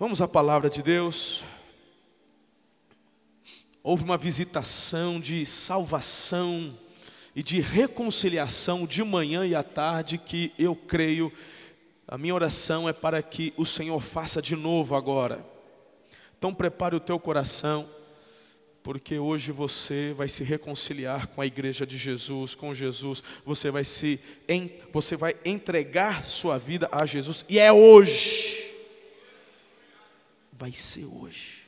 Vamos à palavra de Deus. Houve uma visitação de salvação e de reconciliação de manhã e à tarde que eu creio, a minha oração é para que o Senhor faça de novo agora. Então prepare o teu coração, porque hoje você vai se reconciliar com a igreja de Jesus, com Jesus, você vai se você vai entregar sua vida a Jesus e é hoje vai ser hoje.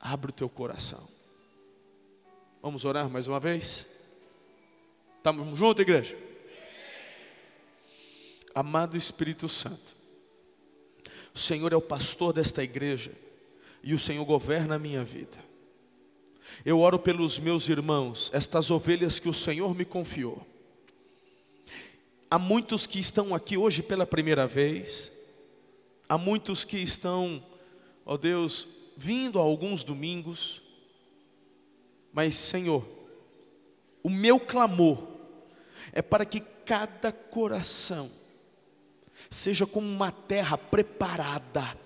Abre o teu coração. Vamos orar mais uma vez? Estamos juntos, igreja? Amado Espírito Santo, o Senhor é o pastor desta igreja e o Senhor governa a minha vida. Eu oro pelos meus irmãos, estas ovelhas que o Senhor me confiou. Há muitos que estão aqui hoje pela primeira vez, Há muitos que estão, ó Deus, vindo a alguns domingos, mas Senhor, o meu clamor é para que cada coração seja como uma terra preparada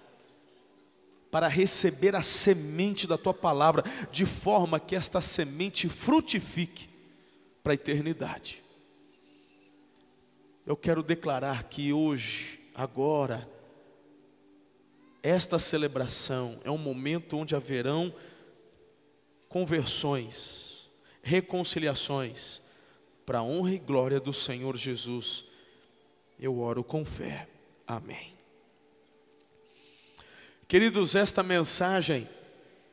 para receber a semente da tua palavra, de forma que esta semente frutifique para a eternidade. Eu quero declarar que hoje, agora, esta celebração é um momento onde haverão conversões, reconciliações, para a honra e glória do Senhor Jesus. Eu oro com fé. Amém. Queridos, esta mensagem,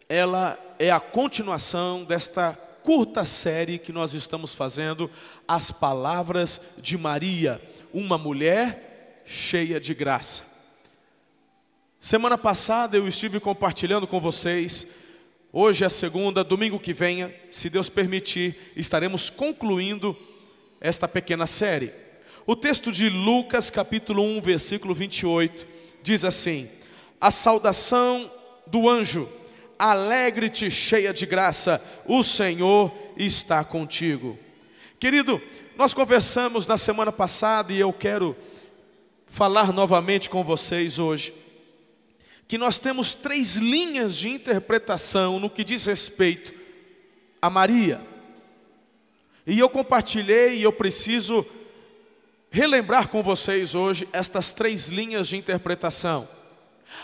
ela é a continuação desta curta série que nós estamos fazendo, As Palavras de Maria, uma mulher cheia de graça. Semana passada eu estive compartilhando com vocês. Hoje é segunda, domingo que venha, se Deus permitir, estaremos concluindo esta pequena série. O texto de Lucas, capítulo 1, versículo 28, diz assim: A saudação do anjo, alegre-te, cheia de graça, o Senhor está contigo. Querido, nós conversamos na semana passada e eu quero falar novamente com vocês hoje que nós temos três linhas de interpretação no que diz respeito a Maria. E eu compartilhei e eu preciso relembrar com vocês hoje estas três linhas de interpretação.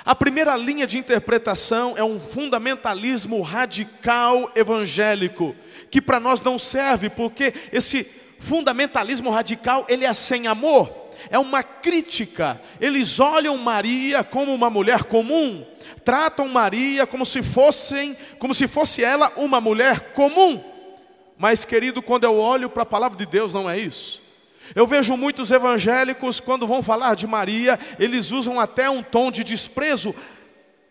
A primeira linha de interpretação é um fundamentalismo radical evangélico, que para nós não serve, porque esse fundamentalismo radical, ele é sem amor é uma crítica. Eles olham Maria como uma mulher comum, tratam Maria como se fossem, como se fosse ela uma mulher comum. Mas querido, quando eu olho para a palavra de Deus, não é isso. Eu vejo muitos evangélicos quando vão falar de Maria, eles usam até um tom de desprezo,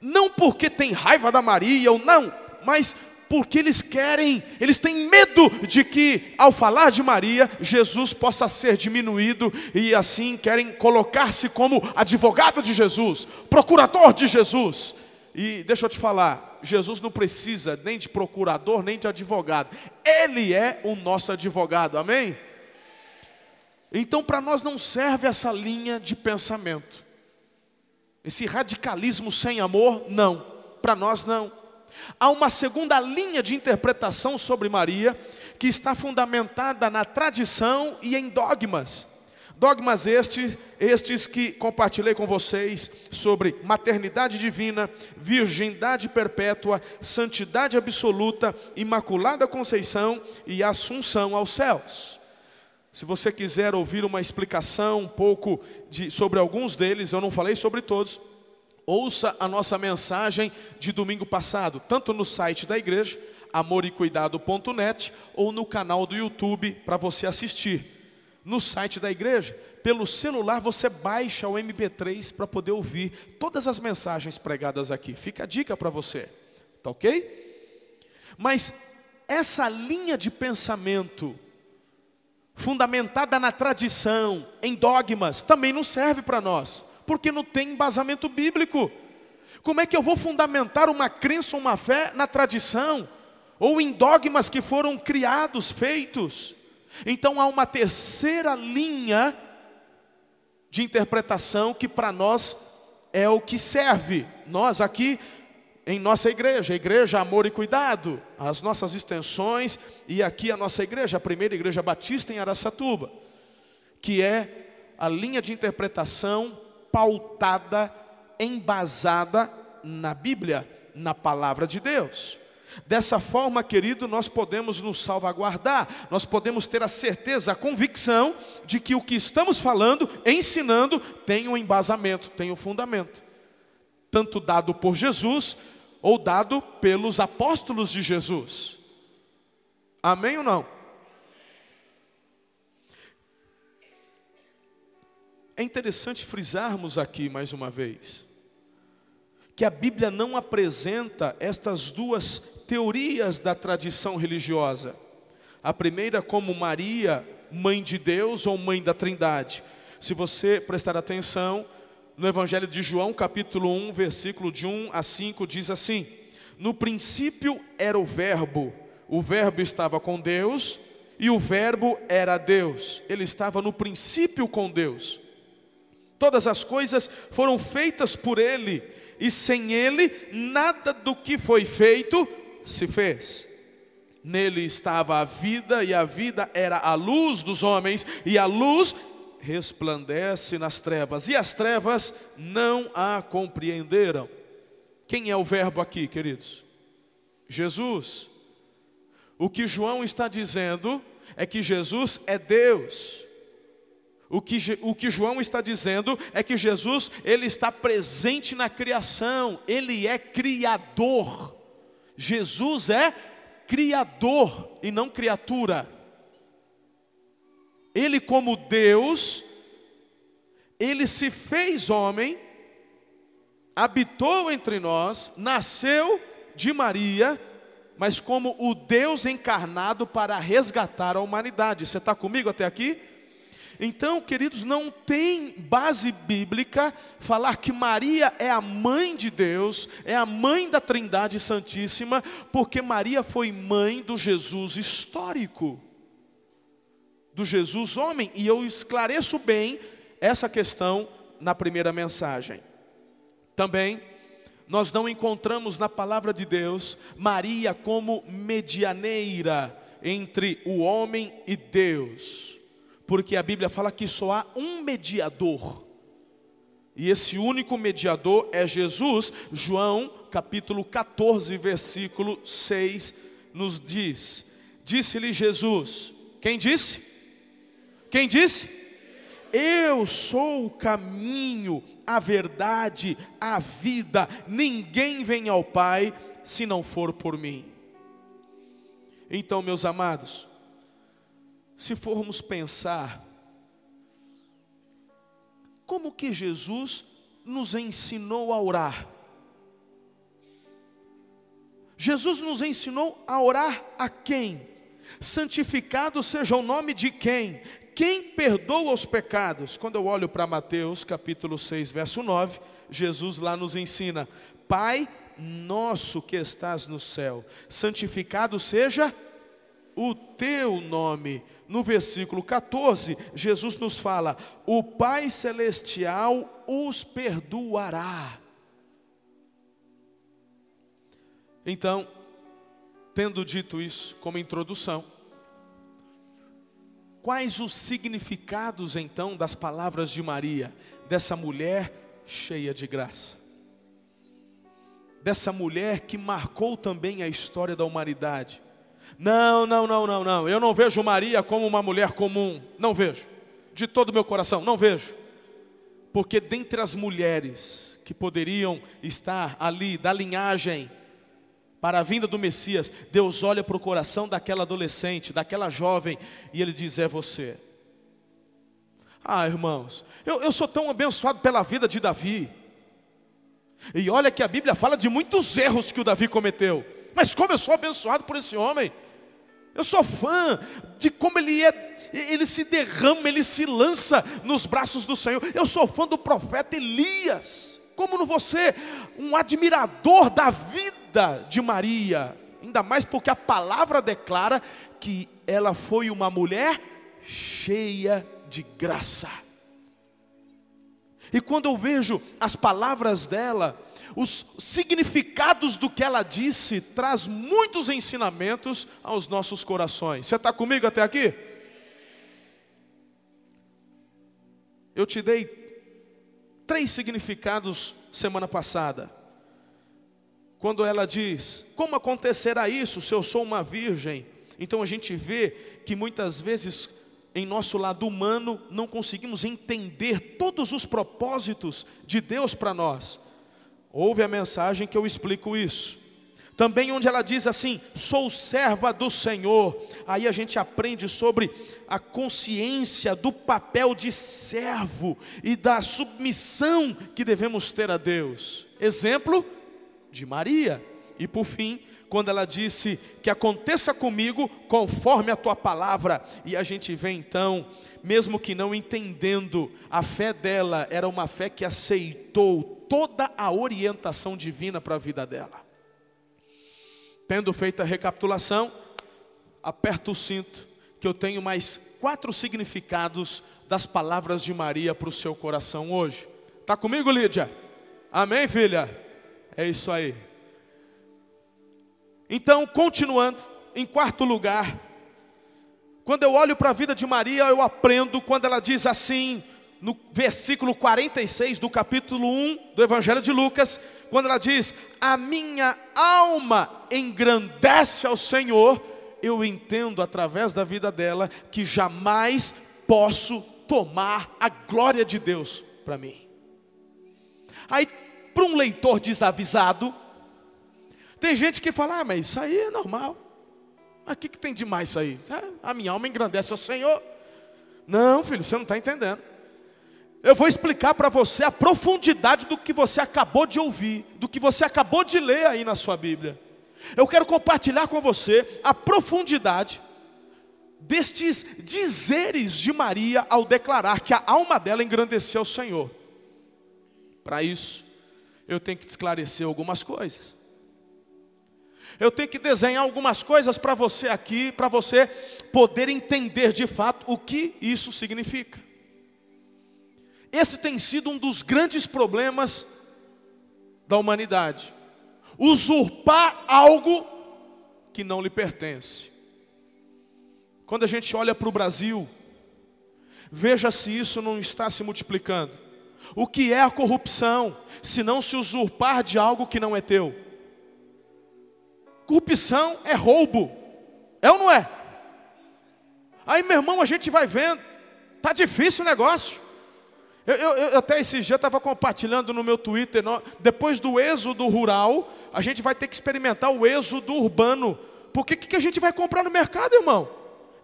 não porque tem raiva da Maria ou não, mas porque eles querem, eles têm medo de que, ao falar de Maria, Jesus possa ser diminuído e assim querem colocar-se como advogado de Jesus, procurador de Jesus. E deixa eu te falar, Jesus não precisa nem de procurador, nem de advogado, Ele é o nosso advogado, amém? Então, para nós não serve essa linha de pensamento, esse radicalismo sem amor, não, para nós não. Há uma segunda linha de interpretação sobre Maria, que está fundamentada na tradição e em dogmas. Dogmas estes, estes que compartilhei com vocês sobre maternidade divina, virgindade perpétua, santidade absoluta, imaculada conceição e assunção aos céus. Se você quiser ouvir uma explicação um pouco de, sobre alguns deles, eu não falei sobre todos, Ouça a nossa mensagem de domingo passado, tanto no site da igreja, amorecuidado.net, ou no canal do YouTube para você assistir. No site da igreja, pelo celular você baixa o MP3 para poder ouvir todas as mensagens pregadas aqui. Fica a dica para você, tá ok? Mas essa linha de pensamento, fundamentada na tradição, em dogmas, também não serve para nós porque não tem embasamento bíblico. Como é que eu vou fundamentar uma crença ou uma fé na tradição ou em dogmas que foram criados, feitos? Então há uma terceira linha de interpretação que para nós é o que serve. Nós aqui em nossa igreja, igreja Amor e Cuidado, as nossas extensões e aqui a nossa igreja, a primeira igreja batista em Araçatuba, que é a linha de interpretação pautada, embasada na Bíblia, na palavra de Deus. Dessa forma, querido, nós podemos nos salvaguardar, nós podemos ter a certeza, a convicção de que o que estamos falando, ensinando, tem um embasamento, tem um fundamento, tanto dado por Jesus ou dado pelos apóstolos de Jesus. Amém ou não? É interessante frisarmos aqui mais uma vez que a Bíblia não apresenta estas duas teorias da tradição religiosa. A primeira, como Maria, mãe de Deus ou mãe da Trindade. Se você prestar atenção, no Evangelho de João, capítulo 1, versículo de 1 a 5, diz assim: No princípio era o Verbo, o Verbo estava com Deus e o Verbo era Deus, ele estava no princípio com Deus. Todas as coisas foram feitas por ele, e sem ele, nada do que foi feito se fez. Nele estava a vida, e a vida era a luz dos homens, e a luz resplandece nas trevas, e as trevas não a compreenderam. Quem é o Verbo aqui, queridos? Jesus. O que João está dizendo é que Jesus é Deus. O que, o que João está dizendo é que Jesus, ele está presente na criação, ele é criador. Jesus é criador e não criatura. Ele, como Deus, ele se fez homem, habitou entre nós, nasceu de Maria, mas como o Deus encarnado para resgatar a humanidade. Você está comigo até aqui? Então, queridos, não tem base bíblica falar que Maria é a mãe de Deus, é a mãe da Trindade Santíssima, porque Maria foi mãe do Jesus histórico, do Jesus homem, e eu esclareço bem essa questão na primeira mensagem. Também nós não encontramos na palavra de Deus Maria como medianeira entre o homem e Deus porque a Bíblia fala que só há um mediador. E esse único mediador é Jesus. João, capítulo 14, versículo 6 nos diz: Disse-lhe Jesus, quem disse? Quem disse? Eu sou o caminho, a verdade, a vida. Ninguém vem ao Pai se não for por mim. Então, meus amados, se formos pensar, como que Jesus nos ensinou a orar? Jesus nos ensinou a orar a quem? Santificado seja o nome de quem? Quem perdoa os pecados? Quando eu olho para Mateus capítulo 6, verso 9, Jesus lá nos ensina: Pai nosso que estás no céu, santificado seja o teu nome no versículo 14, Jesus nos fala: O Pai Celestial os perdoará. Então, tendo dito isso como introdução, quais os significados então das palavras de Maria, dessa mulher cheia de graça? Dessa mulher que marcou também a história da humanidade não, não, não, não, não. Eu não vejo Maria como uma mulher comum. Não vejo. De todo o meu coração, não vejo. Porque dentre as mulheres que poderiam estar ali, da linhagem, para a vinda do Messias, Deus olha para o coração daquela adolescente, daquela jovem, e Ele diz: É você. Ah, irmãos, eu, eu sou tão abençoado pela vida de Davi. E olha que a Bíblia fala de muitos erros que o Davi cometeu. Mas como eu sou abençoado por esse homem. Eu sou fã de como ele é, ele se derrama, ele se lança nos braços do Senhor. Eu sou fã do profeta Elias. Como não você, um admirador da vida de Maria, ainda mais porque a palavra declara que ela foi uma mulher cheia de graça. E quando eu vejo as palavras dela, os significados do que ela disse traz muitos ensinamentos aos nossos corações. Você está comigo até aqui? Eu te dei três significados semana passada. Quando ela diz: Como acontecerá isso se eu sou uma virgem? Então a gente vê que muitas vezes em nosso lado humano não conseguimos entender todos os propósitos de Deus para nós. Ouve a mensagem que eu explico isso. Também onde ela diz assim: "Sou serva do Senhor". Aí a gente aprende sobre a consciência do papel de servo e da submissão que devemos ter a Deus. Exemplo de Maria. E por fim, quando ela disse que aconteça comigo conforme a tua palavra, e a gente vê então, mesmo que não entendendo, a fé dela era uma fé que aceitou toda a orientação divina para a vida dela. Tendo feito a recapitulação, aperta o cinto, que eu tenho mais quatro significados das palavras de Maria para o seu coração hoje. Está comigo, Lídia? Amém, filha? É isso aí. Então, continuando, em quarto lugar, quando eu olho para a vida de Maria, eu aprendo quando ela diz assim, no versículo 46 do capítulo 1 do Evangelho de Lucas, quando ela diz: A minha alma engrandece ao Senhor, eu entendo através da vida dela que jamais posso tomar a glória de Deus para mim. Aí, para um leitor desavisado, tem gente que fala, ah, mas isso aí é normal. Mas o que, que tem de mais isso aí? É, a minha alma engrandece ao Senhor. Não, filho, você não está entendendo. Eu vou explicar para você a profundidade do que você acabou de ouvir, do que você acabou de ler aí na sua Bíblia. Eu quero compartilhar com você a profundidade destes dizeres de Maria ao declarar que a alma dela engrandeceu ao Senhor. Para isso, eu tenho que esclarecer algumas coisas. Eu tenho que desenhar algumas coisas para você aqui, para você poder entender de fato o que isso significa. Esse tem sido um dos grandes problemas da humanidade. Usurpar algo que não lhe pertence. Quando a gente olha para o Brasil, veja se isso não está se multiplicando. O que é a corrupção, se não se usurpar de algo que não é teu? Corrupção é roubo, é ou não é? Aí, meu irmão, a gente vai vendo, tá difícil o negócio. Eu, eu, eu até esse dia estava compartilhando no meu Twitter, depois do êxodo rural, a gente vai ter que experimentar o êxodo urbano. Porque o que, que a gente vai comprar no mercado, irmão?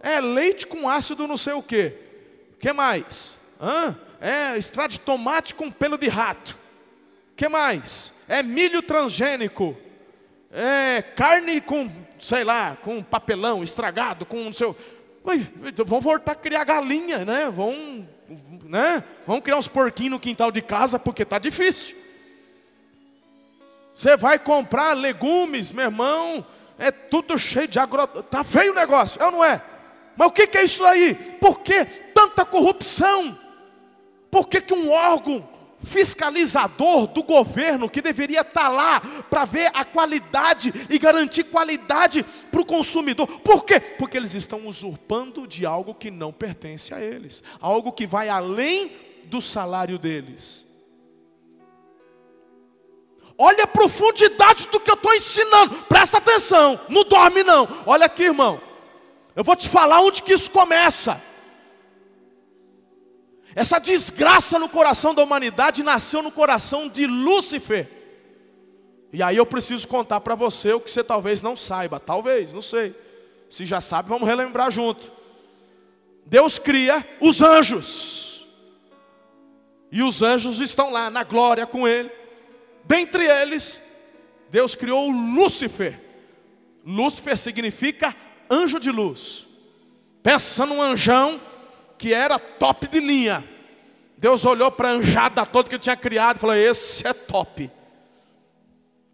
É leite com ácido não sei o que. O que mais? Hã? É extrato de tomate com pelo de rato. O que mais? É milho transgênico. É carne com, sei lá, com papelão estragado, com não sei. Vão voltar a criar galinha, né? Vão né? Vamos criar uns porquinhos no quintal de casa porque está difícil. Você vai comprar legumes, meu irmão, é tudo cheio de agro... Tá feio o negócio, é ou não é? Mas o que, que é isso aí? Por que tanta corrupção? Por que, que um órgão fiscalizador do governo que deveria estar lá para ver a qualidade e garantir qualidade para o consumidor. Por quê? Porque eles estão usurpando de algo que não pertence a eles, algo que vai além do salário deles. Olha a profundidade do que eu estou ensinando, presta atenção, não dorme não. Olha aqui, irmão, eu vou te falar onde que isso começa. Essa desgraça no coração da humanidade nasceu no coração de Lúcifer. E aí eu preciso contar para você o que você talvez não saiba, talvez, não sei. Se já sabe, vamos relembrar junto. Deus cria os anjos. E os anjos estão lá na glória com ele. Dentre eles, Deus criou Lúcifer. Lúcifer significa anjo de luz. Pensa num anjão que era top de linha. Deus olhou para a anjada toda que ele tinha criado e falou: Esse é top.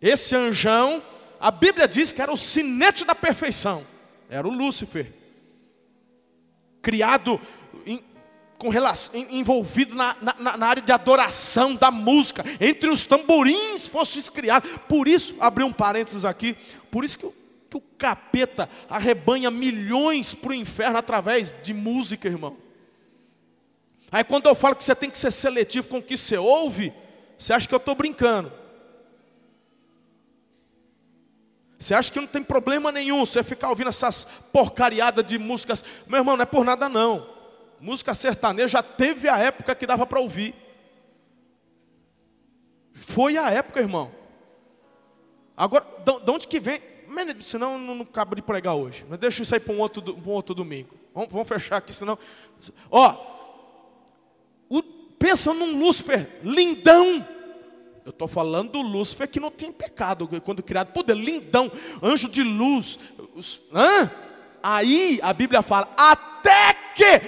Esse anjão, a Bíblia diz que era o sinete da perfeição, era o Lúcifer, criado em, com relação, envolvido na, na, na, área de adoração, da música, entre os tamborins fostes criado. Por isso, abri um parênteses aqui, por isso que, que o capeta arrebanha milhões para o inferno através de música, irmão. Aí quando eu falo que você tem que ser seletivo com o que você ouve, você acha que eu estou brincando. Você acha que não tem problema nenhum você ficar ouvindo essas porcariadas de músicas? Meu irmão, não é por nada não. Música sertaneja já teve a época que dava para ouvir. Foi a época, irmão. Agora, de onde que vem? Senão não, não cabe de pregar hoje. Mas deixa isso aí para um outro, um outro domingo. Vamos, vamos fechar aqui, senão. Ó, pensa num Lúcifer lindão. Eu estou falando do Lúcifer que não tem pecado, quando criado por Deus, lindão, anjo de luz. Hã? Aí a Bíblia fala: até que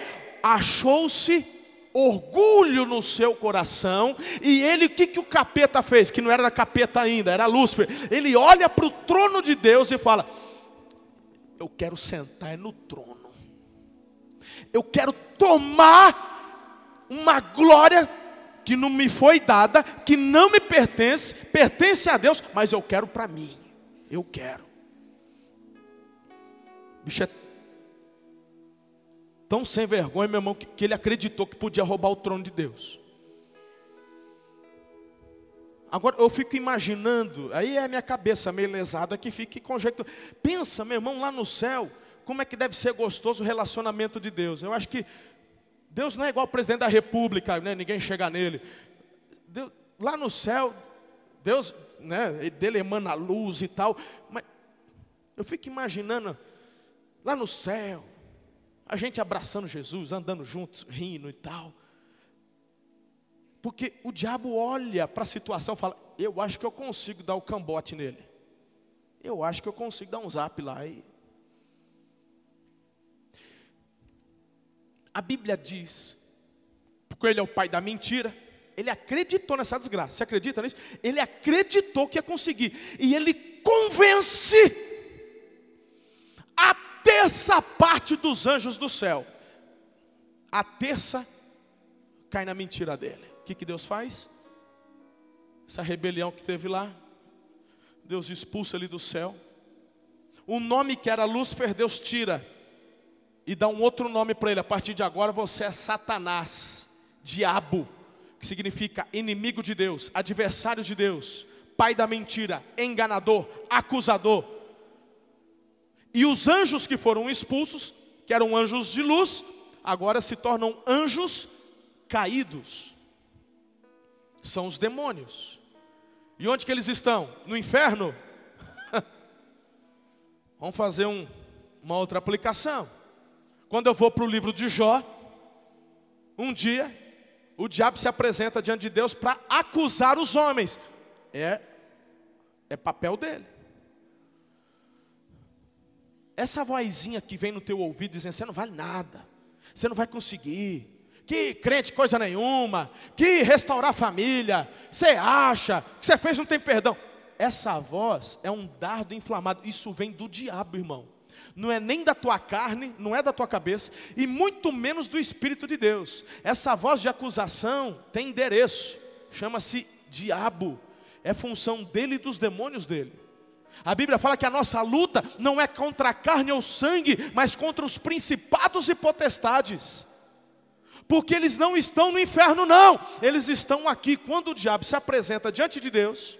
achou-se orgulho no seu coração, e ele, o que, que o capeta fez? Que não era da capeta ainda, era Lúcifer. Ele olha para o trono de Deus e fala: Eu quero sentar no trono, eu quero tomar uma glória que não me foi dada, que não me pertence, pertence a Deus, mas eu quero para mim. Eu quero. O bicho é tão sem vergonha, meu irmão, que, ele acreditou que podia roubar o trono de Deus. Agora eu fico imaginando, aí é a minha cabeça meio lesada que fica conjecturando. Pensa, meu irmão, lá no céu, como é que deve ser gostoso o relacionamento de Deus. Eu acho que Deus não é igual o presidente da república, né? ninguém chega nele. Deus, lá no céu, Deus, né, dele emana luz e tal. Mas eu fico imaginando, lá no céu, a gente abraçando Jesus, andando juntos, rindo e tal. Porque o diabo olha para a situação e fala: Eu acho que eu consigo dar o cambote nele. Eu acho que eu consigo dar um zap lá e A Bíblia diz, porque ele é o pai da mentira, ele acreditou nessa desgraça. Você acredita nisso? Ele acreditou que ia conseguir. E ele convence a terça parte dos anjos do céu. A terça cai na mentira dele. O que, que Deus faz? Essa rebelião que teve lá, Deus expulsa ele do céu. O nome que era Lúcifer, Deus tira e dá um outro nome para ele. A partir de agora você é Satanás, diabo, que significa inimigo de Deus, adversário de Deus, pai da mentira, enganador, acusador. E os anjos que foram expulsos, que eram anjos de luz, agora se tornam anjos caídos. São os demônios. E onde que eles estão? No inferno? Vamos fazer um, uma outra aplicação. Quando eu vou para o livro de Jó, um dia, o diabo se apresenta diante de Deus para acusar os homens. É, é papel dele. Essa vozinha que vem no teu ouvido dizendo: você não vale nada, você não vai conseguir, que crente coisa nenhuma, que restaurar a família, você acha, que você fez não tem perdão. Essa voz é um dardo inflamado, isso vem do diabo, irmão não é nem da tua carne, não é da tua cabeça, e muito menos do Espírito de Deus. Essa voz de acusação tem endereço, chama-se diabo, é função dele e dos demônios dele. A Bíblia fala que a nossa luta não é contra a carne ou sangue, mas contra os principados e potestades. Porque eles não estão no inferno, não, eles estão aqui. Quando o diabo se apresenta diante de Deus,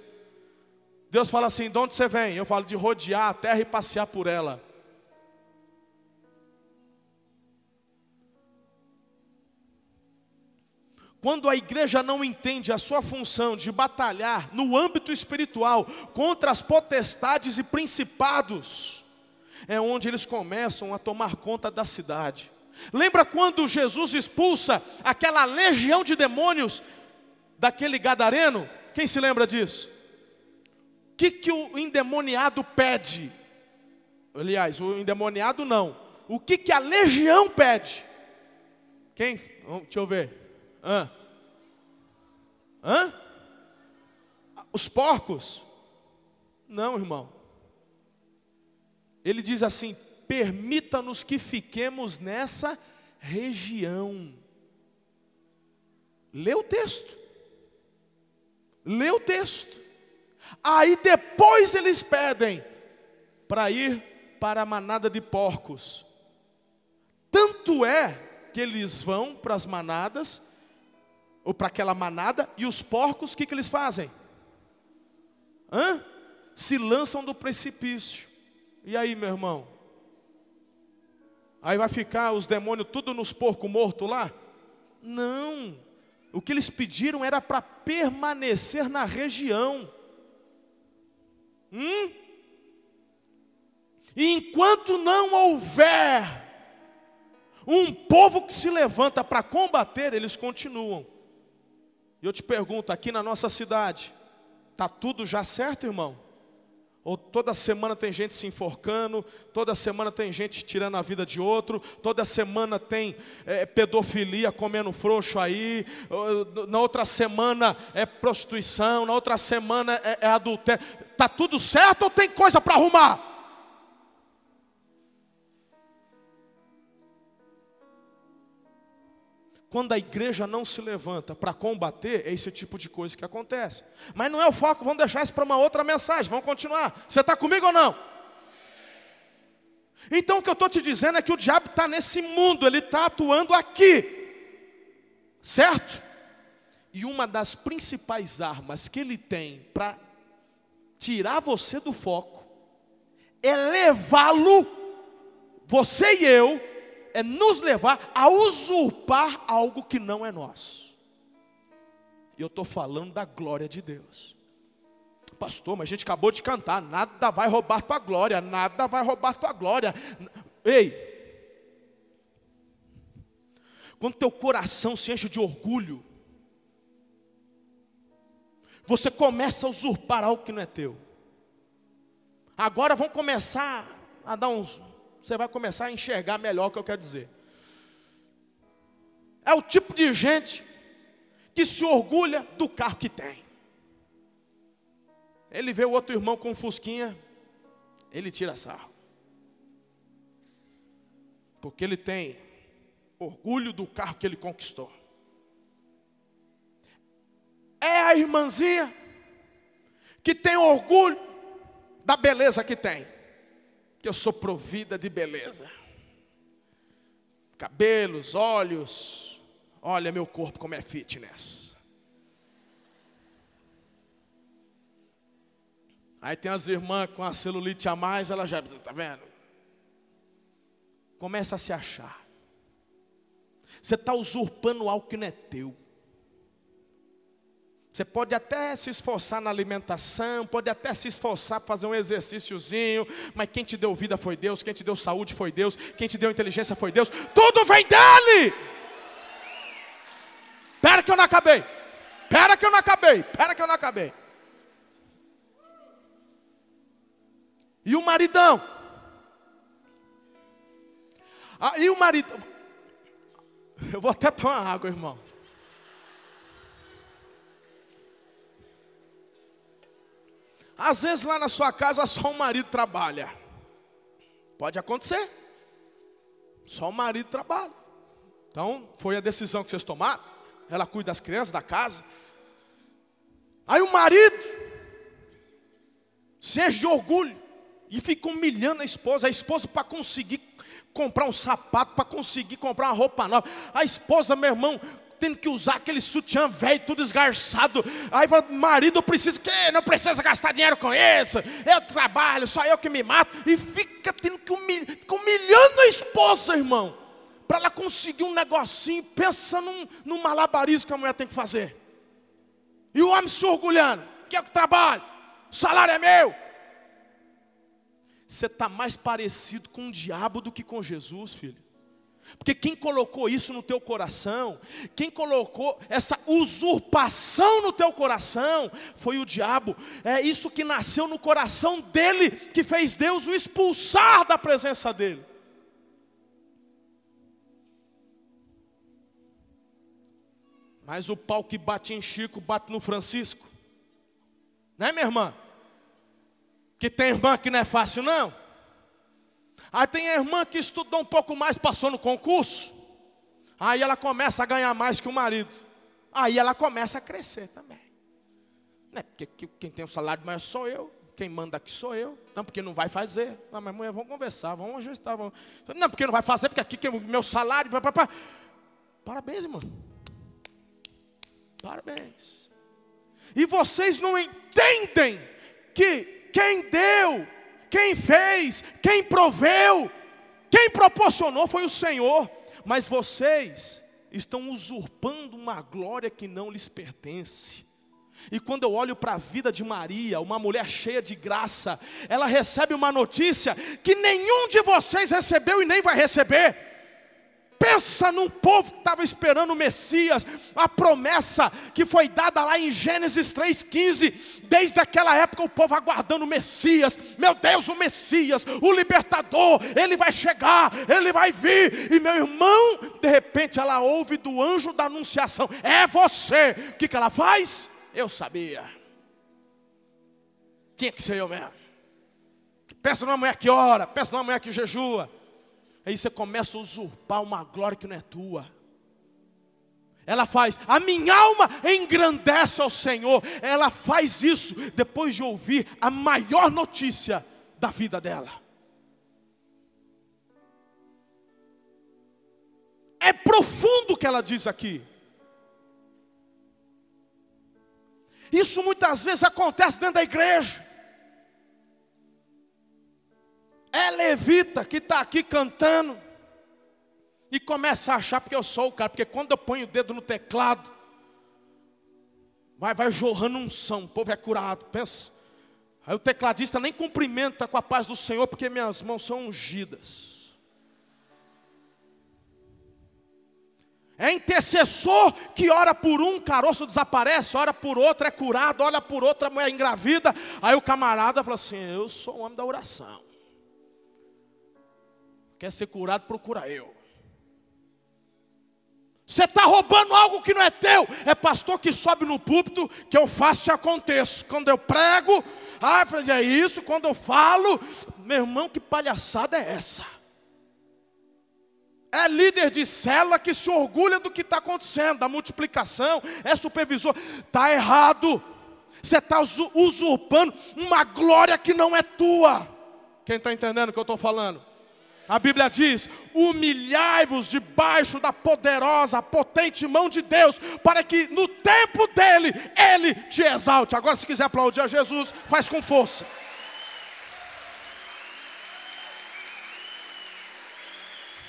Deus fala assim: de onde você vem? Eu falo de rodear a terra e passear por ela. Quando a igreja não entende a sua função de batalhar no âmbito espiritual contra as potestades e principados, é onde eles começam a tomar conta da cidade. Lembra quando Jesus expulsa aquela legião de demônios daquele gadareno? Quem se lembra disso? O que, que o endemoniado pede? Aliás, o endemoniado não. O que, que a legião pede? Quem? Deixa eu ver. Hã? Hã? Os porcos? Não, irmão. Ele diz assim: permita-nos que fiquemos nessa região. Lê o texto. Lê o texto. Aí depois eles pedem para ir para a manada de porcos. Tanto é que eles vão para as manadas, ou para aquela manada, e os porcos, o que, que eles fazem? Hã? Se lançam do precipício. E aí, meu irmão? Aí vai ficar os demônios tudo nos porcos mortos lá? Não. O que eles pediram era para permanecer na região. Hum? E enquanto não houver um povo que se levanta para combater, eles continuam. E eu te pergunto, aqui na nossa cidade, está tudo já certo, irmão? Ou toda semana tem gente se enforcando, toda semana tem gente tirando a vida de outro, toda semana tem é, pedofilia comendo frouxo aí, na outra semana é prostituição, na outra semana é, é adultério. Está tudo certo ou tem coisa para arrumar? Quando a igreja não se levanta para combater, é esse tipo de coisa que acontece. Mas não é o foco, vamos deixar isso para uma outra mensagem, vamos continuar. Você está comigo ou não? Então o que eu estou te dizendo é que o diabo está nesse mundo, ele está atuando aqui, certo? E uma das principais armas que ele tem para tirar você do foco é levá-lo, você e eu, é nos levar a usurpar algo que não é nosso. E eu estou falando da glória de Deus. Pastor, mas a gente acabou de cantar, nada vai roubar tua glória, nada vai roubar tua glória. Ei, quando teu coração se enche de orgulho, você começa a usurpar algo que não é teu. Agora vão começar a dar uns você vai começar a enxergar melhor o que eu quero dizer. É o tipo de gente que se orgulha do carro que tem. Ele vê o outro irmão com um fusquinha, ele tira sarro. Porque ele tem orgulho do carro que ele conquistou. É a irmãzinha que tem orgulho da beleza que tem que eu sou provida de beleza. Cabelos, olhos, olha meu corpo como é fitness. Aí tem as irmãs com a celulite a mais, ela já, tá vendo? Começa a se achar. Você está usurpando algo que não é teu. Você pode até se esforçar na alimentação, pode até se esforçar para fazer um exercíciozinho, mas quem te deu vida foi Deus, quem te deu saúde foi Deus, quem te deu inteligência foi Deus, tudo vem dele. Espera que eu não acabei. Espera que eu não acabei. Espera que eu não acabei. E o maridão? Ah, e o marido? Eu vou até tomar água, irmão. Às vezes lá na sua casa só o marido trabalha. Pode acontecer. Só o marido trabalha. Então, foi a decisão que vocês tomaram. Ela cuida das crianças, da casa. Aí o marido seja de orgulho e fica humilhando a esposa. A esposa para conseguir comprar um sapato, para conseguir comprar uma roupa nova. A esposa, meu irmão, tendo que usar aquele sutiã velho, tudo esgarçado. Aí fala, marido, eu preciso, que não precisa gastar dinheiro com isso. Eu trabalho, só eu que me mato. E fica tendo que humilhar, humilhando a esposa, irmão. Para ela conseguir um negocinho, pensa num, num malabarismo que a mulher tem que fazer. E o homem se orgulhando, que é que trabalho, o salário é meu. Você está mais parecido com o diabo do que com Jesus, filho. Porque quem colocou isso no teu coração, quem colocou essa usurpação no teu coração, foi o diabo. É isso que nasceu no coração dele, que fez Deus o expulsar da presença dele. Mas o pau que bate em Chico, bate no Francisco. Né, minha irmã? Que tem irmã que não é fácil, não. Aí tem a irmã que estudou um pouco mais, passou no concurso. Aí ela começa a ganhar mais que o marido. Aí ela começa a crescer também. Não é porque quem tem o salário maior sou eu, quem manda aqui sou eu. Não, porque não vai fazer. Não, mas mulher, vamos conversar, vamos ajustar. Vamos... Não, porque não vai fazer, porque aqui que é o meu salário. Pá, pá, pá. Parabéns, irmão. Parabéns. E vocês não entendem que quem deu, quem fez, quem proveu, quem proporcionou foi o Senhor. Mas vocês estão usurpando uma glória que não lhes pertence. E quando eu olho para a vida de Maria, uma mulher cheia de graça, ela recebe uma notícia que nenhum de vocês recebeu e nem vai receber. Pensa num povo que estava esperando o Messias, a promessa que foi dada lá em Gênesis 3,15. Desde aquela época o povo aguardando o Messias. Meu Deus, o Messias, o libertador, ele vai chegar, ele vai vir. E meu irmão, de repente ela ouve do anjo da anunciação: É você. O que, que ela faz? Eu sabia. Tinha que ser eu mesmo. Peça numa mulher que ora, peça numa mulher que jejua. Aí você começa a usurpar uma glória que não é tua. Ela faz, a minha alma engrandece ao Senhor. Ela faz isso depois de ouvir a maior notícia da vida dela. É profundo o que ela diz aqui. Isso muitas vezes acontece dentro da igreja. É levita que está aqui cantando e começa a achar porque eu sou o cara, porque quando eu ponho o dedo no teclado, vai, vai jorrando um som, o povo é curado, pensa. Aí o tecladista nem cumprimenta com a paz do Senhor, porque minhas mãos são ungidas. É intercessor que ora por um, caroço desaparece, ora por outro, é curado, olha por outra, mulher engravida. Aí o camarada fala assim: Eu sou o homem da oração. Quer ser curado, procura eu. Você está roubando algo que não é teu. É pastor que sobe no púlpito que eu faço e aconteça. Quando eu prego, ah, é isso. Quando eu falo, meu irmão, que palhaçada é essa? é líder de célula que se orgulha do que está acontecendo, da multiplicação, é supervisor. Está errado. Você está usurpando uma glória que não é tua. Quem está entendendo o que eu estou falando? A Bíblia diz: humilhai-vos debaixo da poderosa, potente mão de Deus, para que no tempo dele, ele te exalte. Agora, se quiser aplaudir a Jesus, faz com força.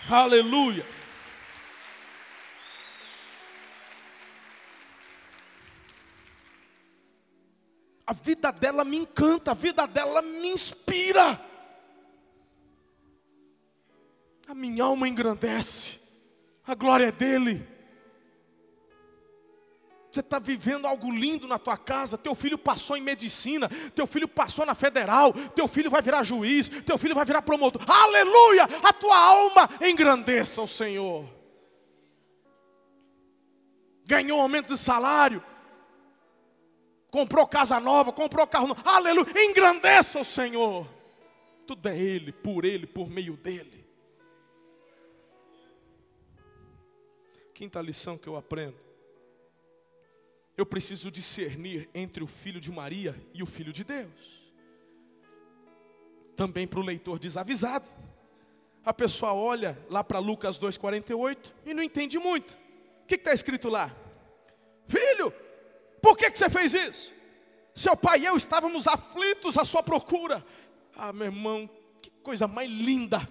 Aleluia. A vida dela me encanta, a vida dela me inspira. A minha alma engrandece, a glória é dele. Você está vivendo algo lindo na tua casa, teu filho passou em medicina, teu filho passou na federal, teu filho vai virar juiz, teu filho vai virar promotor. Aleluia! A tua alma engrandeça o Senhor. Ganhou aumento de salário, comprou casa nova, comprou carro novo. Aleluia! Engrandeça o Senhor. Tudo é Ele, por Ele, por meio dEle. Quinta lição que eu aprendo eu preciso discernir entre o filho de Maria e o filho de Deus. Também para o leitor desavisado. A pessoa olha lá para Lucas 2,48 e não entende muito. O que está escrito lá? Filho, por que, que você fez isso? Seu pai e eu estávamos aflitos à sua procura. Ah, meu irmão, que coisa mais linda.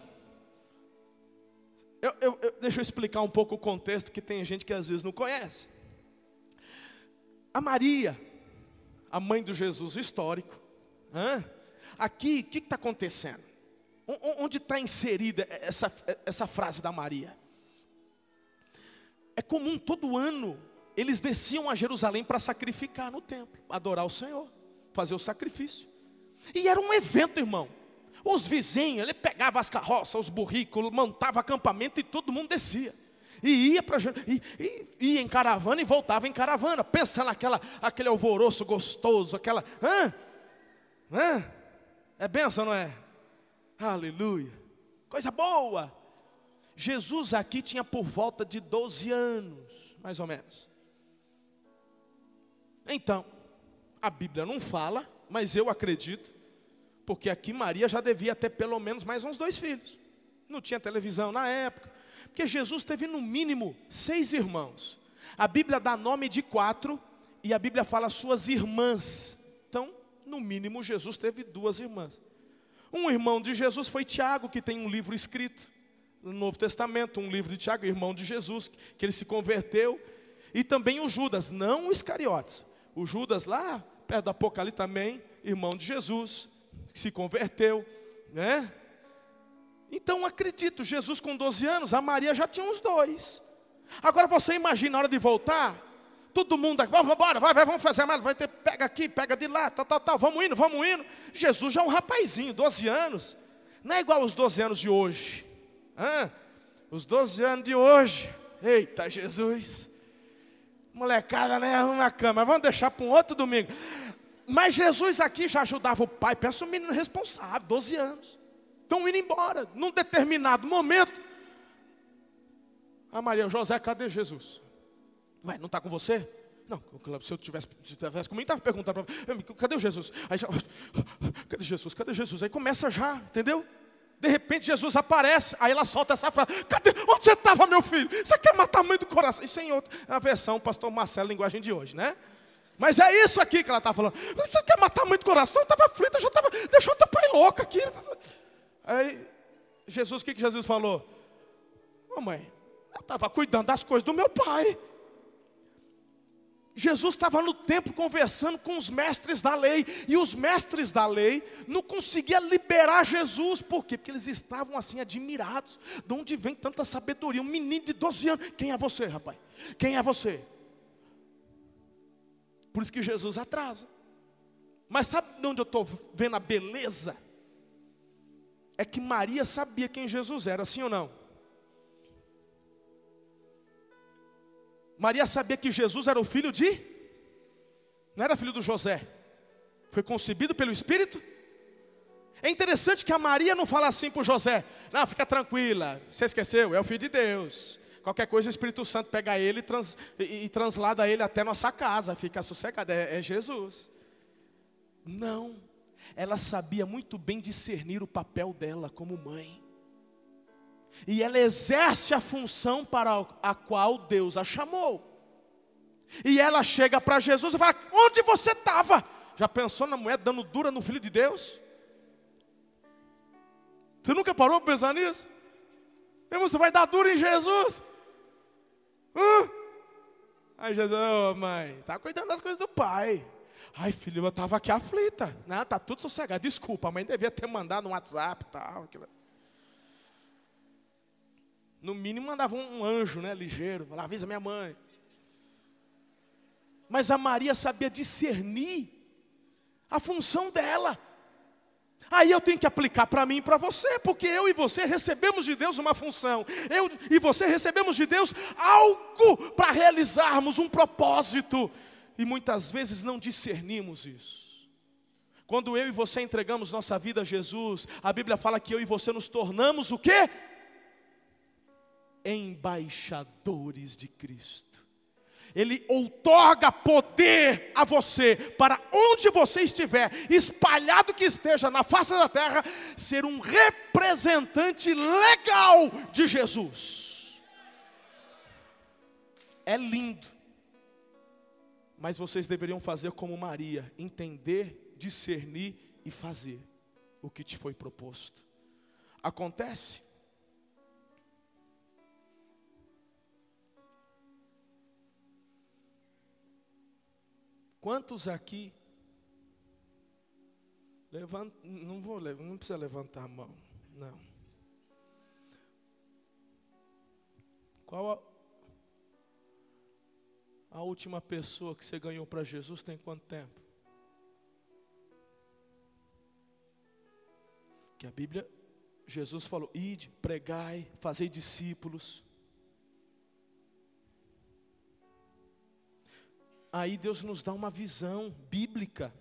Eu, eu, eu, deixa eu explicar um pouco o contexto que tem gente que às vezes não conhece. A Maria, a mãe do Jesus histórico, aqui, o que está acontecendo? Onde está inserida essa, essa frase da Maria? É comum todo ano eles desciam a Jerusalém para sacrificar no templo, adorar o Senhor, fazer o sacrifício. E era um evento, irmão. Os vizinhos, ele pegava as carroças, os burrículos, montava acampamento e todo mundo descia e ia para e, e, ia em caravana e voltava em caravana. Pensa naquela aquele alvoroço gostoso, aquela, hã? Hã? É benção, não é? Aleluia. Coisa boa. Jesus aqui tinha por volta de 12 anos, mais ou menos. Então, a Bíblia não fala, mas eu acredito, porque aqui Maria já devia ter pelo menos mais uns dois filhos. Não tinha televisão na época, porque Jesus teve no mínimo seis irmãos. A Bíblia dá nome de quatro e a Bíblia fala suas irmãs. Então, no mínimo, Jesus teve duas irmãs. Um irmão de Jesus foi Tiago, que tem um livro escrito no Novo Testamento, um livro de Tiago, irmão de Jesus, que ele se converteu. E também o Judas, não o Iscariotes. O Judas lá, perto do Apocalipse também, irmão de Jesus, se converteu, né? Então acredito, Jesus com 12 anos, a Maria já tinha uns dois. Agora você imagina a hora de voltar, todo mundo aqui, vamos embora, vai, vai, vamos fazer mais, vai ter, pega aqui, pega de lá, tal, tal, tal, vamos indo, vamos indo. Jesus já é um rapazinho, 12 anos, não é igual aos 12 anos de hoje. Hã? Os 12 anos de hoje, eita Jesus, molecada, né, arruma a cama, vamos deixar para um outro domingo. Mas Jesus aqui já ajudava o pai, pensa um menino responsável, 12 anos. Estão indo embora, num determinado momento. A Maria, José, cadê Jesus? Ué, não está com você? Não, se eu tivesse, se tivesse comigo, estava perguntando para cadê o Jesus? Aí já, cadê Jesus? Cadê Jesus? Aí começa já, entendeu? De repente Jesus aparece, aí ela solta essa frase: Cadê? Onde você estava, meu filho? Você quer matar a mãe do coração? Isso é em outra a versão, pastor Marcelo, linguagem de hoje, né? Mas é isso aqui que ela está falando. Você quer matar mãe do coração? Eu estava aflita, já estava, deixou o teu pai louco aqui. Aí, Jesus, o que, que Jesus falou? Mamãe, eu estava cuidando das coisas do meu pai. Jesus estava no templo conversando com os mestres da lei, e os mestres da lei não conseguiam liberar Jesus, por quê? Porque eles estavam assim admirados, de onde vem tanta sabedoria? Um menino de 12 anos, quem é você, rapaz? Quem é você? Por isso que Jesus atrasa. Mas sabe de onde eu estou vendo a beleza? É que Maria sabia quem Jesus era, sim ou não? Maria sabia que Jesus era o filho de. Não era filho do José. Foi concebido pelo Espírito. É interessante que a Maria não fala assim para o José: Não, fica tranquila, você esqueceu, é o filho de Deus. Qualquer coisa o Espírito Santo pega ele e, trans, e, e translada ele até nossa casa, fica sossegado, é, é Jesus. Não, ela sabia muito bem discernir o papel dela como mãe. E ela exerce a função para a qual Deus a chamou. E ela chega para Jesus e fala: Onde você estava? Já pensou na mulher dando dura no filho de Deus? Você nunca parou para pensar nisso? Irmão, você vai dar dura em Jesus? Hã? Aí Jesus, ô oh, mãe, está cuidando das coisas do pai. Ai, filho, eu estava aqui aflita. Não, tá tudo sossegado. Desculpa, a mãe devia ter mandado um WhatsApp e tal. Aquilo. No mínimo mandava um anjo, né, ligeiro, falava, avisa minha mãe. Mas a Maria sabia discernir a função dela. Aí eu tenho que aplicar para mim e para você, porque eu e você recebemos de Deus uma função. Eu e você recebemos de Deus algo para realizarmos um propósito. E muitas vezes não discernimos isso. Quando eu e você entregamos nossa vida a Jesus, a Bíblia fala que eu e você nos tornamos o quê? embaixadores de Cristo. Ele outorga poder a você, para onde você estiver, espalhado que esteja na face da terra, ser um representante legal de Jesus. É lindo, mas vocês deveriam fazer como Maria: entender, discernir e fazer o que te foi proposto. Acontece Quantos aqui levanta, não vou não precisa levantar a mão, não. Qual a, a última pessoa que você ganhou para Jesus tem quanto tempo? Que a Bíblia, Jesus falou: ide, pregai, fazei discípulos. Aí Deus nos dá uma visão bíblica.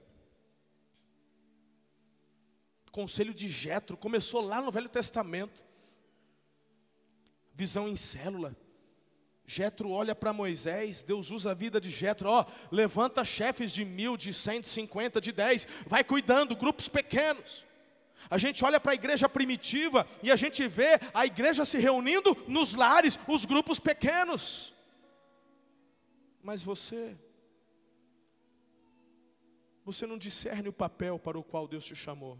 Conselho de Jetro começou lá no Velho Testamento. Visão em célula. Jetro olha para Moisés, Deus usa a vida de Jetro, ó, levanta chefes de mil, de cento, cinquenta, de dez, vai cuidando, grupos pequenos. A gente olha para a igreja primitiva e a gente vê a igreja se reunindo nos lares, os grupos pequenos. Mas você, você não discerne o papel para o qual Deus te chamou.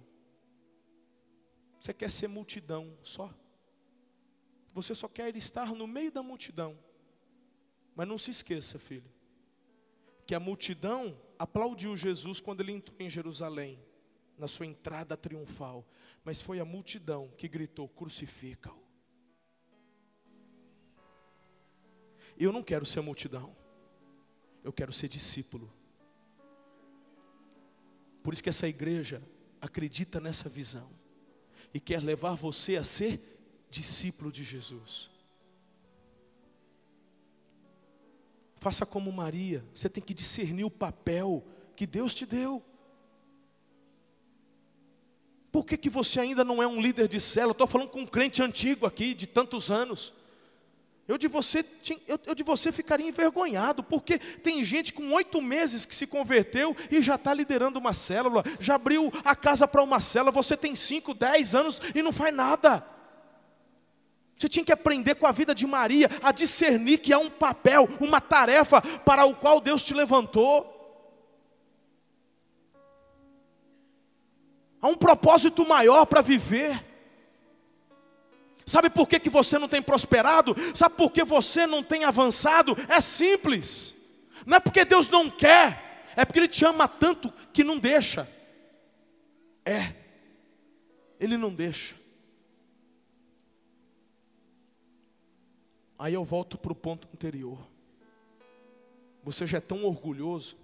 Você quer ser multidão só. Você só quer estar no meio da multidão. Mas não se esqueça, filho, que a multidão aplaudiu Jesus quando ele entrou em Jerusalém, na sua entrada triunfal. Mas foi a multidão que gritou: crucifica-o. Eu não quero ser multidão, eu quero ser discípulo. Por isso que essa igreja acredita nessa visão e quer levar você a ser discípulo de Jesus. Faça como Maria, você tem que discernir o papel que Deus te deu. Por que, que você ainda não é um líder de célula? Estou falando com um crente antigo aqui, de tantos anos. Eu de, você, eu, de você ficaria envergonhado, porque tem gente com oito meses que se converteu e já está liderando uma célula, já abriu a casa para uma célula, você tem cinco, dez anos e não faz nada. Você tinha que aprender com a vida de Maria a discernir que há um papel, uma tarefa para o qual Deus te levantou. Há um propósito maior para viver. Sabe por que, que você não tem prosperado? Sabe por que você não tem avançado? É simples. Não é porque Deus não quer, é porque Ele te ama tanto que não deixa. É, Ele não deixa. Aí eu volto para o ponto anterior. Você já é tão orgulhoso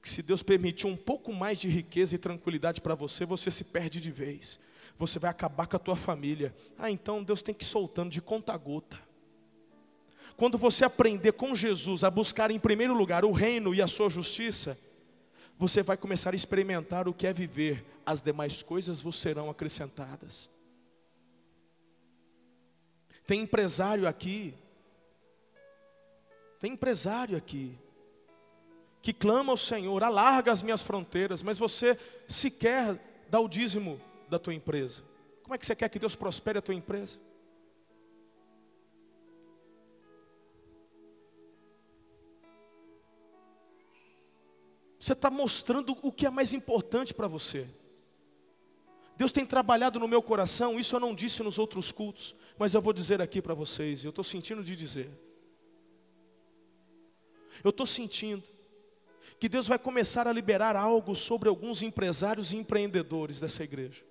que se Deus permitir um pouco mais de riqueza e tranquilidade para você, você se perde de vez. Você vai acabar com a tua família. Ah, então Deus tem que ir soltando de conta gota. Quando você aprender com Jesus a buscar em primeiro lugar o reino e a sua justiça, você vai começar a experimentar o que é viver, as demais coisas vos serão acrescentadas. Tem empresário aqui, tem empresário aqui, que clama ao Senhor, alarga as minhas fronteiras, mas você sequer dá o dízimo da tua empresa. Como é que você quer que Deus prospere a tua empresa? Você está mostrando o que é mais importante para você. Deus tem trabalhado no meu coração, isso eu não disse nos outros cultos. Mas eu vou dizer aqui para vocês, eu estou sentindo de dizer. Eu estou sentindo que Deus vai começar a liberar algo sobre alguns empresários e empreendedores dessa igreja,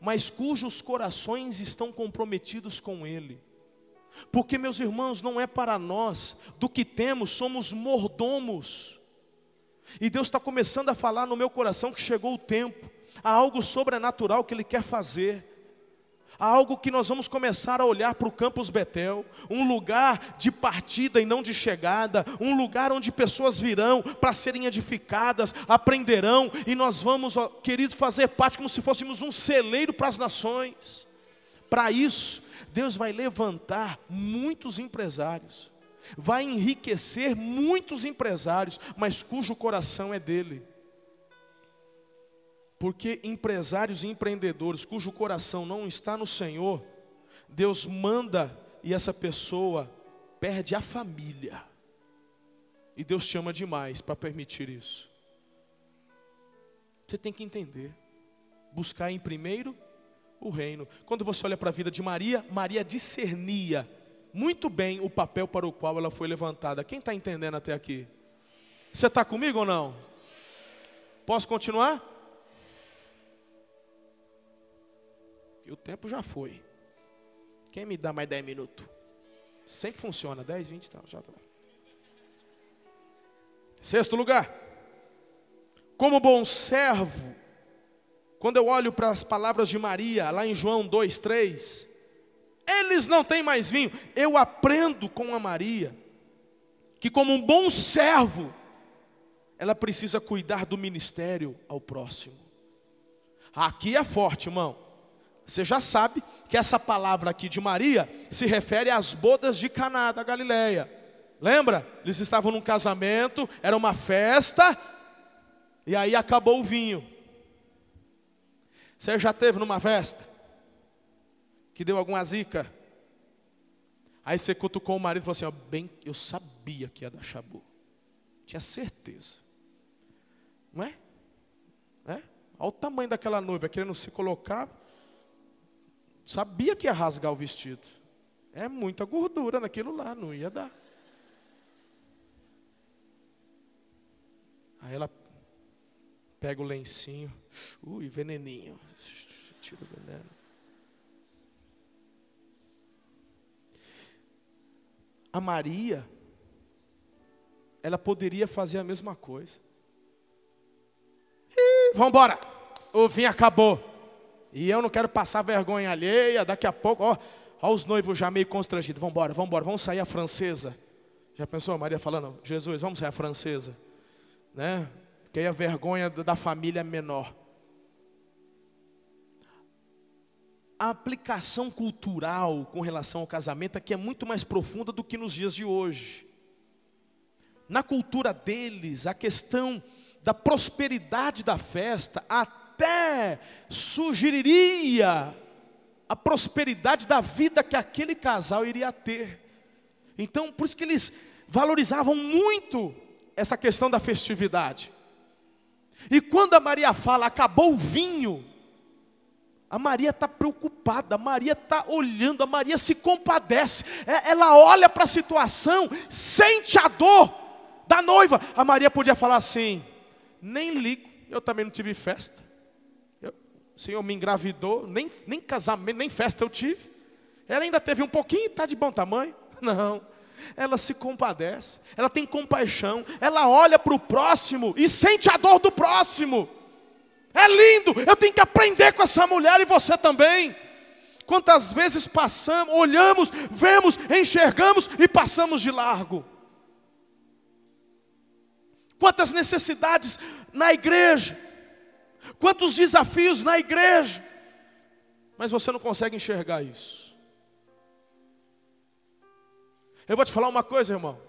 mas cujos corações estão comprometidos com Ele. Porque, meus irmãos, não é para nós, do que temos, somos mordomos. E Deus está começando a falar no meu coração que chegou o tempo, há algo sobrenatural que Ele quer fazer algo que nós vamos começar a olhar para o Campus Betel, um lugar de partida e não de chegada, um lugar onde pessoas virão para serem edificadas, aprenderão, e nós vamos, queridos, fazer parte como se fôssemos um celeiro para as nações. Para isso, Deus vai levantar muitos empresários, vai enriquecer muitos empresários, mas cujo coração é dele. Porque empresários e empreendedores cujo coração não está no Senhor, Deus manda e essa pessoa perde a família. E Deus te ama demais para permitir isso. Você tem que entender. Buscar em primeiro o reino. Quando você olha para a vida de Maria, Maria discernia muito bem o papel para o qual ela foi levantada. Quem está entendendo até aqui? Você está comigo ou não? Posso continuar? O tempo já foi. Quem me dá mais 10 minutos? Sempre funciona, 10, 20 e tal. Já tá. Sexto lugar. Como bom servo, quando eu olho para as palavras de Maria, lá em João 2, 3, eles não têm mais vinho. Eu aprendo com a Maria, que como um bom servo, ela precisa cuidar do ministério ao próximo. Aqui é forte, irmão. Você já sabe que essa palavra aqui de Maria se refere às bodas de Caná da Galileia. Lembra? Eles estavam num casamento, era uma festa, e aí acabou o vinho. Você já teve numa festa que deu alguma zica? Aí você cutucou o marido e falou assim: ó, bem, eu sabia que ia dar chabu. Tinha certeza. Não é? é? Olha o tamanho daquela noiva, querendo se colocar. Sabia que ia rasgar o vestido. É muita gordura naquilo lá, não ia dar. Aí ela pega o lencinho. Ui, veneninho. Tira o veneno. A Maria, ela poderia fazer a mesma coisa. Vamos embora. O vinho acabou. E eu não quero passar vergonha alheia. Daqui a pouco, ó, ó os noivos já meio constrangidos. Vamos embora, vamos embora, vamos sair a francesa. Já pensou Maria falando, Jesus, vamos sair a francesa, né? Que aí a vergonha da família é menor. a aplicação cultural com relação ao casamento aqui é muito mais profunda do que nos dias de hoje. Na cultura deles, a questão da prosperidade da festa até sugeriria a prosperidade da vida que aquele casal iria ter. Então, por isso que eles valorizavam muito essa questão da festividade. E quando a Maria fala, acabou o vinho, a Maria está preocupada, a Maria está olhando, a Maria se compadece, é, ela olha para a situação, sente a dor da noiva. A Maria podia falar assim: nem ligo, eu também não tive festa. O Senhor me engravidou, nem, nem casamento, nem festa eu tive. Ela ainda teve um pouquinho, está de bom tamanho. Não, ela se compadece, ela tem compaixão, ela olha para o próximo e sente a dor do próximo. É lindo, eu tenho que aprender com essa mulher e você também. Quantas vezes passamos, olhamos, vemos, enxergamos e passamos de largo. Quantas necessidades na igreja, quantos desafios na igreja, mas você não consegue enxergar isso. Eu vou te falar uma coisa, irmão.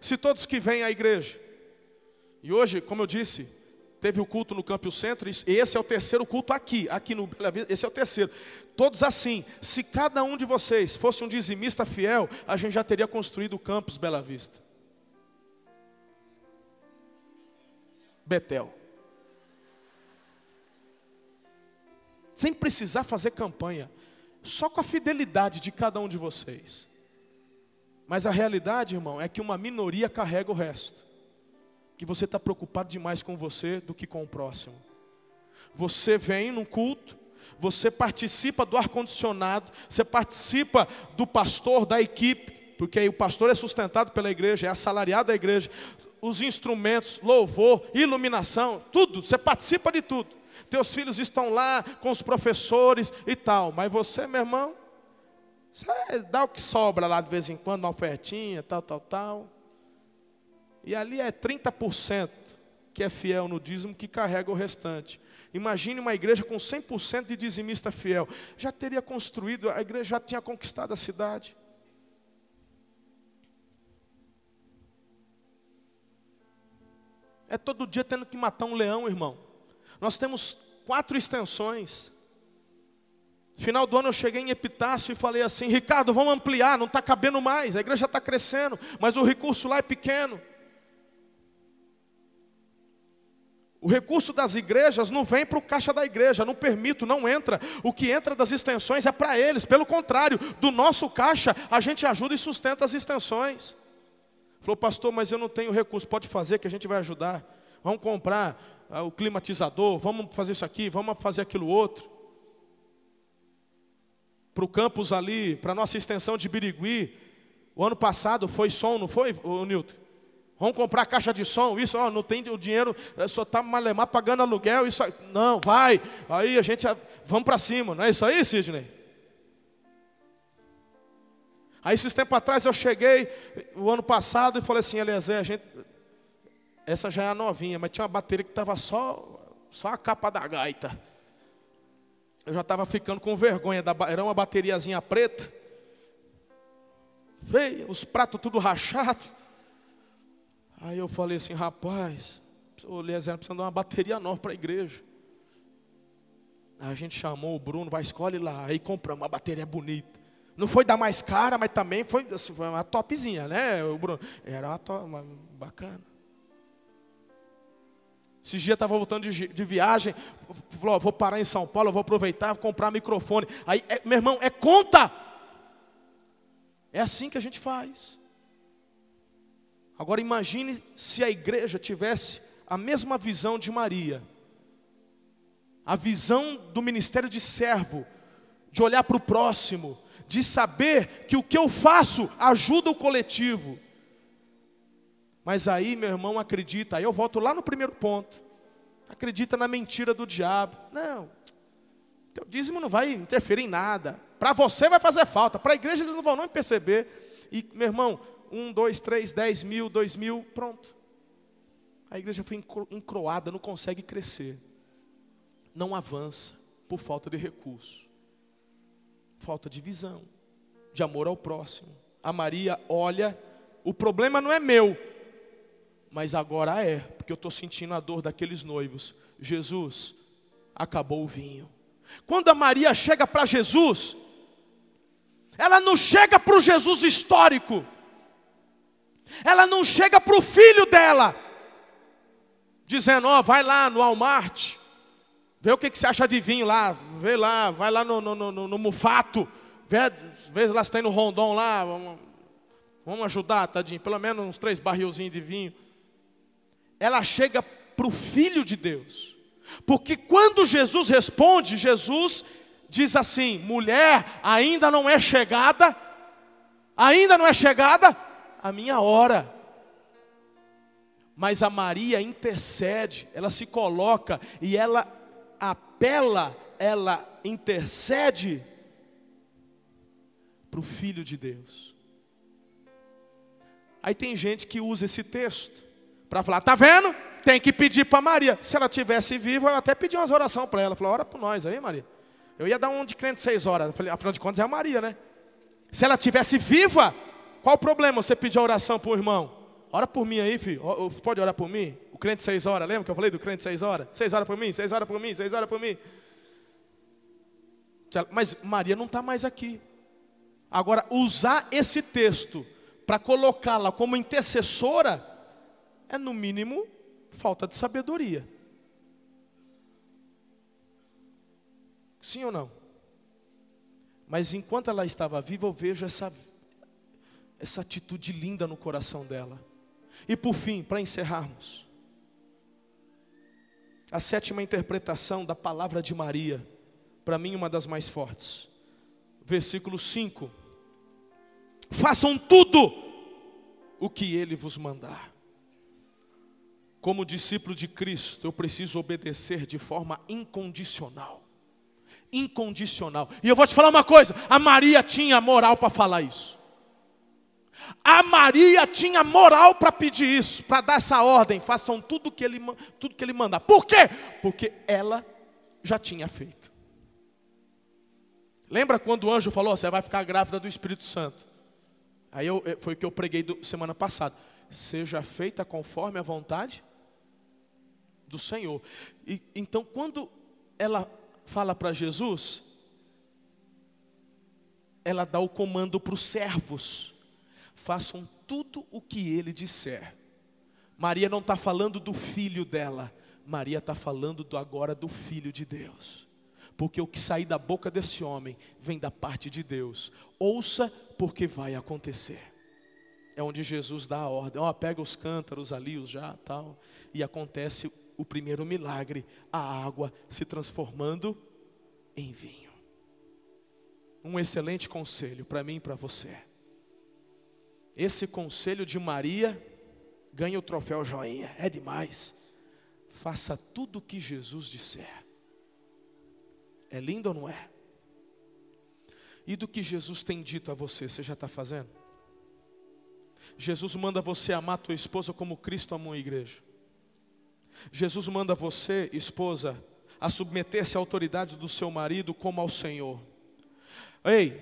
Se todos que vêm à igreja, e hoje, como eu disse, teve o culto no Campo Centro, e esse é o terceiro culto aqui, aqui no Bela Vista, esse é o terceiro. Todos assim, se cada um de vocês fosse um dizimista fiel, a gente já teria construído o campus Bela Vista. Betel. Sem precisar fazer campanha, só com a fidelidade de cada um de vocês. Mas a realidade, irmão, é que uma minoria carrega o resto que você está preocupado demais com você do que com o próximo. Você vem num culto, você participa do ar-condicionado, você participa do pastor, da equipe, porque o pastor é sustentado pela igreja, é assalariado da igreja, os instrumentos, louvor, iluminação, tudo, você participa de tudo. Teus filhos estão lá com os professores e tal, mas você, meu irmão, você dá o que sobra lá de vez em quando, uma ofertinha, tal, tal, tal. E ali é 30% que é fiel no dízimo que carrega o restante. Imagine uma igreja com 100% de dizimista fiel. Já teria construído, a igreja já tinha conquistado a cidade. É todo dia tendo que matar um leão, irmão. Nós temos quatro extensões. Final do ano eu cheguei em Epitácio e falei assim: Ricardo, vamos ampliar, não está cabendo mais, a igreja está crescendo, mas o recurso lá é pequeno. O recurso das igrejas não vem para o caixa da igreja, não permito, não entra. O que entra das extensões é para eles. Pelo contrário, do nosso caixa, a gente ajuda e sustenta as extensões. Falou, pastor, mas eu não tenho recurso. Pode fazer que a gente vai ajudar. Vamos comprar o climatizador, vamos fazer isso aqui, vamos fazer aquilo outro. Para o campus ali, para a nossa extensão de Birigui. O ano passado foi som, não foi, Nilton? Vamos comprar caixa de som, isso, ó, não tem o dinheiro, é, só está malemar pagando aluguel, isso não, vai. Aí a gente, vamos para cima, não é isso aí, Sidney? Aí esses tempos atrás eu cheguei, o ano passado, e falei assim, Eliezer, a gente, essa já é a novinha, mas tinha uma bateria que estava só, só a capa da gaita. Eu já estava ficando com vergonha, da, era uma bateriazinha preta, feia, os pratos tudo rachados. Aí eu falei assim, rapaz, o Eliezer precisa dar uma bateria nova para a igreja. Aí a gente chamou o Bruno, vai, escolhe lá. Aí compramos uma bateria bonita. Não foi da mais cara, mas também foi, assim, foi uma topzinha, né, o Bruno? Era uma, top, uma bacana. Esses dias estava voltando de, de, viagem, falou, vou parar em São Paulo, vou aproveitar, vou comprar microfone. Aí, é, meu irmão, é conta. É assim que a gente faz. Agora imagine se a igreja tivesse a mesma visão de Maria. A visão do ministério de servo, de olhar para o próximo, de saber que o que eu faço ajuda o coletivo. Mas aí, meu irmão, acredita, aí eu volto lá no primeiro ponto. Acredita na mentira do diabo. Não, teu dízimo não vai interferir em nada. Para você vai fazer falta, para a igreja eles não vão nem perceber. E, meu irmão, um, dois, três, dez mil, dois mil, pronto. A igreja foi encroada, não consegue crescer. Não avança por falta de recurso. Falta de visão, de amor ao próximo. A Maria olha, o problema não é meu, mas agora é, porque eu estou sentindo a dor daqueles noivos. Jesus, acabou o vinho. Quando a Maria chega para Jesus, ela não chega para o Jesus histórico, ela não chega para o filho dela, dizendo: Ó, oh, vai lá no Walmart, vê o que, que você acha de vinho lá, vê lá, vai lá no, no, no, no Mufato, vê, vê lá se tem no Rondon lá, vamos, vamos ajudar, tadinho, pelo menos uns três barrilzinhos de vinho ela chega para o Filho de Deus. Porque quando Jesus responde, Jesus diz assim: mulher, ainda não é chegada, ainda não é chegada a minha hora. Mas a Maria intercede, ela se coloca e ela apela, ela intercede para o Filho de Deus. Aí tem gente que usa esse texto para falar, tá vendo? Tem que pedir para Maria. Se ela tivesse viva, eu até pedi umas orações para ela. Falou, ora por nós aí, Maria. Eu ia dar um de crente seis horas. Eu falei, afinal de contas é a Maria, né? Se ela tivesse viva, qual o problema você pedir oração para o irmão? Ora por mim aí, filho. Pode orar por mim? O crente seis horas, lembra que eu falei do crente seis horas? Seis horas por mim, seis horas por mim, seis horas por mim. Mas Maria não está mais aqui. Agora, usar esse texto para colocá-la como intercessora é, no mínimo, falta de sabedoria. Sim ou não? Mas enquanto ela estava viva, eu vejo essa, essa atitude linda no coração dela. E por fim, para encerrarmos, a sétima interpretação da palavra de Maria, para mim uma das mais fortes. Versículo 5: Façam tudo o que ele vos mandar. Como discípulo de Cristo, eu preciso obedecer de forma incondicional. Incondicional. E eu vou te falar uma coisa: a Maria tinha moral para falar isso. A Maria tinha moral para pedir isso, para dar essa ordem, façam tudo que ele tudo que ele mandar. Por quê? Porque ela já tinha feito. Lembra quando o anjo falou: "Você vai ficar grávida do Espírito Santo"? Aí eu, foi o que eu preguei do, semana passada. Seja feita conforme a vontade do Senhor. E então quando ela fala para Jesus, ela dá o comando para os servos: façam tudo o que ele disser. Maria não está falando do filho dela, Maria está falando do agora do filho de Deus. Porque o que sair da boca desse homem vem da parte de Deus. Ouça, porque vai acontecer. É onde Jesus dá a ordem. Ó, oh, pega os cântaros ali, os já, tal, e acontece o primeiro milagre, a água se transformando em vinho. Um excelente conselho para mim e para você. Esse conselho de Maria ganha o troféu joinha, é demais. Faça tudo o que Jesus disser. É lindo ou não é? E do que Jesus tem dito a você, você já está fazendo? Jesus manda você amar tua esposa como Cristo amou a igreja. Jesus manda você, esposa, a submeter-se à autoridade do seu marido como ao Senhor. Ei,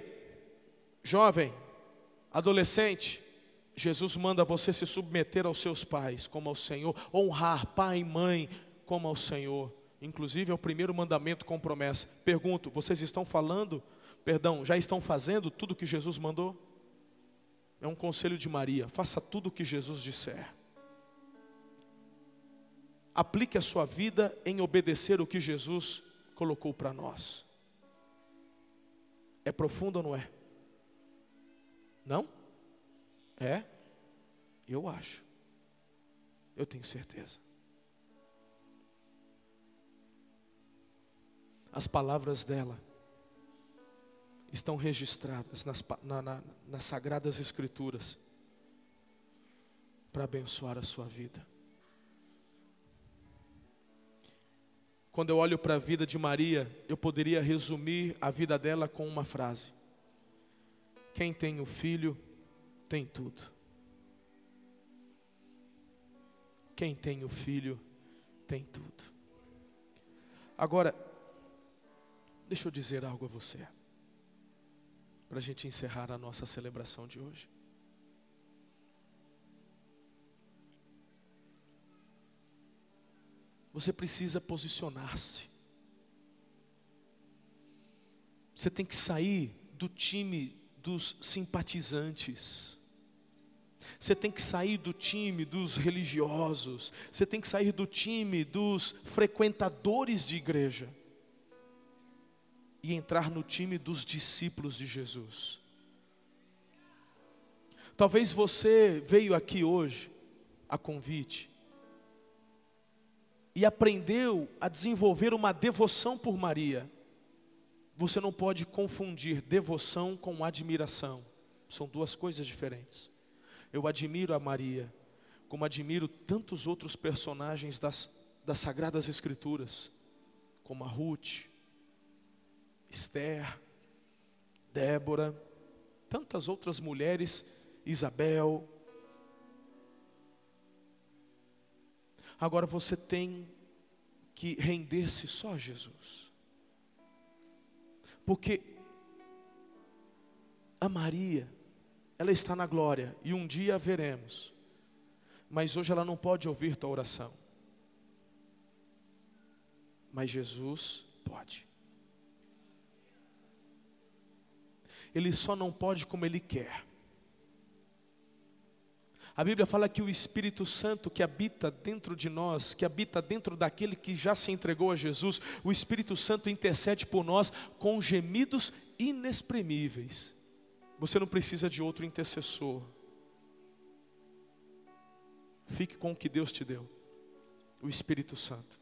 jovem, adolescente, Jesus manda você se submeter aos seus pais como ao Senhor, honrar pai e mãe como ao Senhor. Inclusive é o primeiro mandamento com promessa. Pergunto, vocês estão falando, perdão, já estão fazendo tudo o que Jesus mandou? É um conselho de Maria, faça tudo o que Jesus disser. Aplique a sua vida em obedecer o que Jesus colocou para nós. É profundo ou não é? Não? É? Eu acho. Eu tenho certeza. As palavras dela estão registradas nas, na, na, nas Sagradas Escrituras para abençoar a sua vida. Quando eu olho para a vida de Maria, eu poderia resumir a vida dela com uma frase: Quem tem o filho, tem tudo. Quem tem o filho, tem tudo. Agora, deixa eu dizer algo a você, para a gente encerrar a nossa celebração de hoje. Você precisa posicionar-se. Você tem que sair do time dos simpatizantes. Você tem que sair do time dos religiosos. Você tem que sair do time dos frequentadores de igreja. E entrar no time dos discípulos de Jesus. Talvez você veio aqui hoje a convite e aprendeu a desenvolver uma devoção por Maria, você não pode confundir devoção com admiração. São duas coisas diferentes. Eu admiro a Maria, como admiro tantos outros personagens das, das Sagradas Escrituras, como a Ruth, Esther, Débora, tantas outras mulheres, Isabel, Agora você tem que render-se só a Jesus. Porque a Maria, ela está na glória e um dia a veremos. Mas hoje ela não pode ouvir tua oração. Mas Jesus pode. Ele só não pode como ele quer. A Bíblia fala que o Espírito Santo que habita dentro de nós, que habita dentro daquele que já se entregou a Jesus, o Espírito Santo intercede por nós com gemidos inexprimíveis. Você não precisa de outro intercessor. Fique com o que Deus te deu, o Espírito Santo.